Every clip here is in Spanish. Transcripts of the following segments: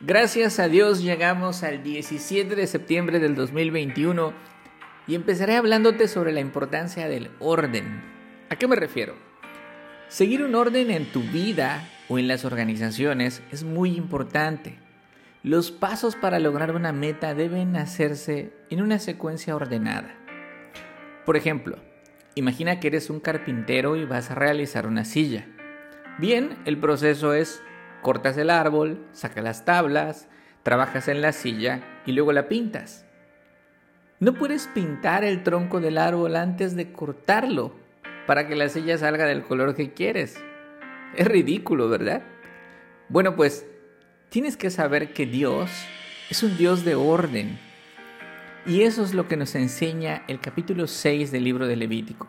Gracias a Dios llegamos al 17 de septiembre del 2021 y empezaré hablándote sobre la importancia del orden. ¿A qué me refiero? Seguir un orden en tu vida o en las organizaciones es muy importante. Los pasos para lograr una meta deben hacerse en una secuencia ordenada. Por ejemplo, imagina que eres un carpintero y vas a realizar una silla. Bien, el proceso es cortas el árbol, sacas las tablas, trabajas en la silla y luego la pintas. No puedes pintar el tronco del árbol antes de cortarlo para que la silla salga del color que quieres. Es ridículo, ¿verdad? Bueno, pues tienes que saber que Dios es un Dios de orden. Y eso es lo que nos enseña el capítulo 6 del libro de Levítico.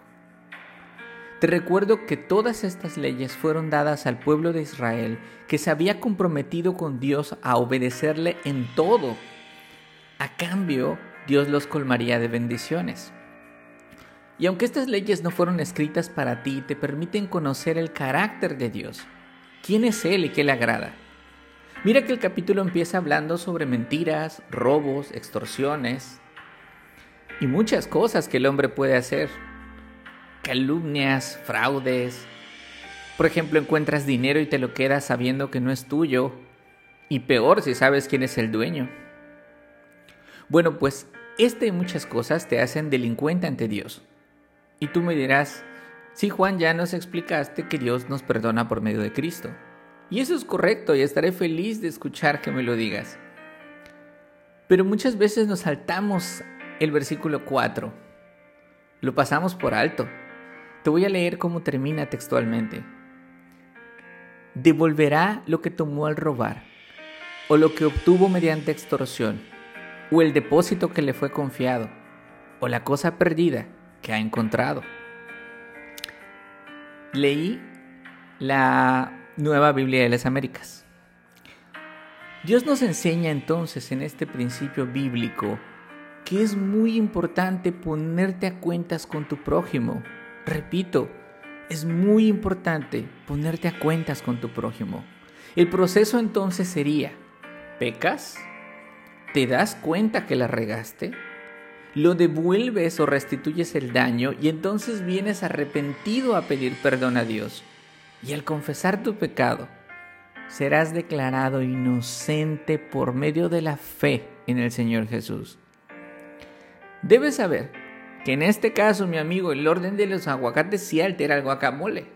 Te recuerdo que todas estas leyes fueron dadas al pueblo de Israel, que se había comprometido con Dios a obedecerle en todo. A cambio, Dios los colmaría de bendiciones. Y aunque estas leyes no fueron escritas para ti, te permiten conocer el carácter de Dios. ¿Quién es Él y qué le agrada? Mira que el capítulo empieza hablando sobre mentiras, robos, extorsiones y muchas cosas que el hombre puede hacer calumnias, fraudes. Por ejemplo, encuentras dinero y te lo quedas sabiendo que no es tuyo. Y peor si sabes quién es el dueño. Bueno, pues este y muchas cosas te hacen delincuente ante Dios. Y tú me dirás, sí Juan, ya nos explicaste que Dios nos perdona por medio de Cristo. Y eso es correcto y estaré feliz de escuchar que me lo digas. Pero muchas veces nos saltamos el versículo 4. Lo pasamos por alto. Voy a leer cómo termina textualmente. Devolverá lo que tomó al robar, o lo que obtuvo mediante extorsión, o el depósito que le fue confiado, o la cosa perdida que ha encontrado. Leí la Nueva Biblia de las Américas. Dios nos enseña entonces en este principio bíblico que es muy importante ponerte a cuentas con tu prójimo Repito, es muy importante ponerte a cuentas con tu prójimo. El proceso entonces sería, ¿pecas? ¿Te das cuenta que la regaste? Lo devuelves o restituyes el daño y entonces vienes arrepentido a pedir perdón a Dios. Y al confesar tu pecado, serás declarado inocente por medio de la fe en el Señor Jesús. Debes saber que en este caso, mi amigo, el orden de los aguacates sí altera el guacamole.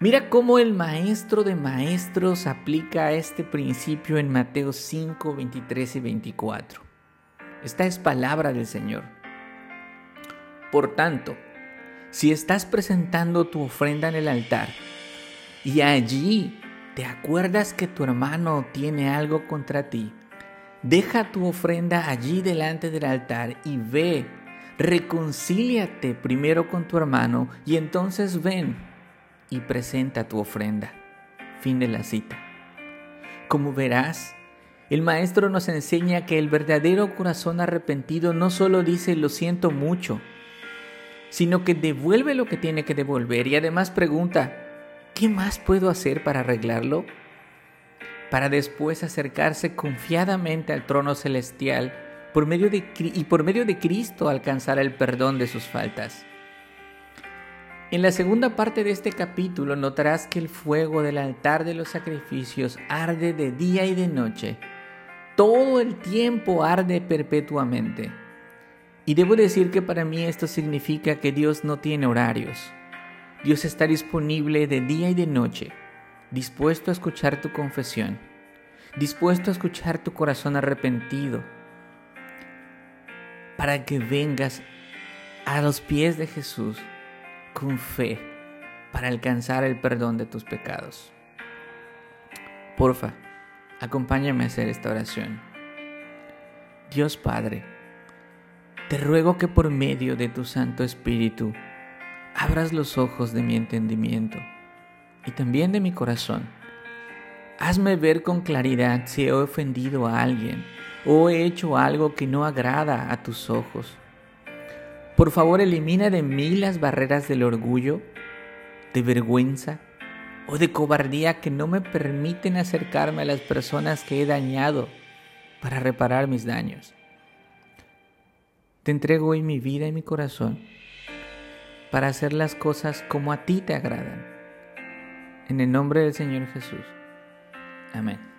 Mira cómo el maestro de maestros aplica este principio en Mateo 5, 23 y 24. Esta es palabra del Señor. Por tanto, si estás presentando tu ofrenda en el altar y allí te acuerdas que tu hermano tiene algo contra ti, deja tu ofrenda allí delante del altar y ve reconcíliate primero con tu hermano y entonces ven y presenta tu ofrenda. Fin de la cita. Como verás, el maestro nos enseña que el verdadero corazón arrepentido no solo dice lo siento mucho, sino que devuelve lo que tiene que devolver y además pregunta, ¿qué más puedo hacer para arreglarlo? Para después acercarse confiadamente al trono celestial por medio de, y por medio de Cristo alcanzar el perdón de sus faltas. En la segunda parte de este capítulo notarás que el fuego del altar de los sacrificios arde de día y de noche. Todo el tiempo arde perpetuamente. Y debo decir que para mí esto significa que Dios no tiene horarios. Dios está disponible de día y de noche, dispuesto a escuchar tu confesión, dispuesto a escuchar tu corazón arrepentido, para que vengas a los pies de Jesús con fe para alcanzar el perdón de tus pecados. Porfa, acompáñame a hacer esta oración. Dios Padre, te ruego que por medio de tu Santo Espíritu abras los ojos de mi entendimiento y también de mi corazón. Hazme ver con claridad si he ofendido a alguien o he hecho algo que no agrada a tus ojos. Por favor, elimina de mí las barreras del orgullo, de vergüenza, o de cobardía que no me permiten acercarme a las personas que he dañado para reparar mis daños. Te entrego hoy mi vida y mi corazón para hacer las cosas como a ti te agradan. En el nombre del Señor Jesús. Amén.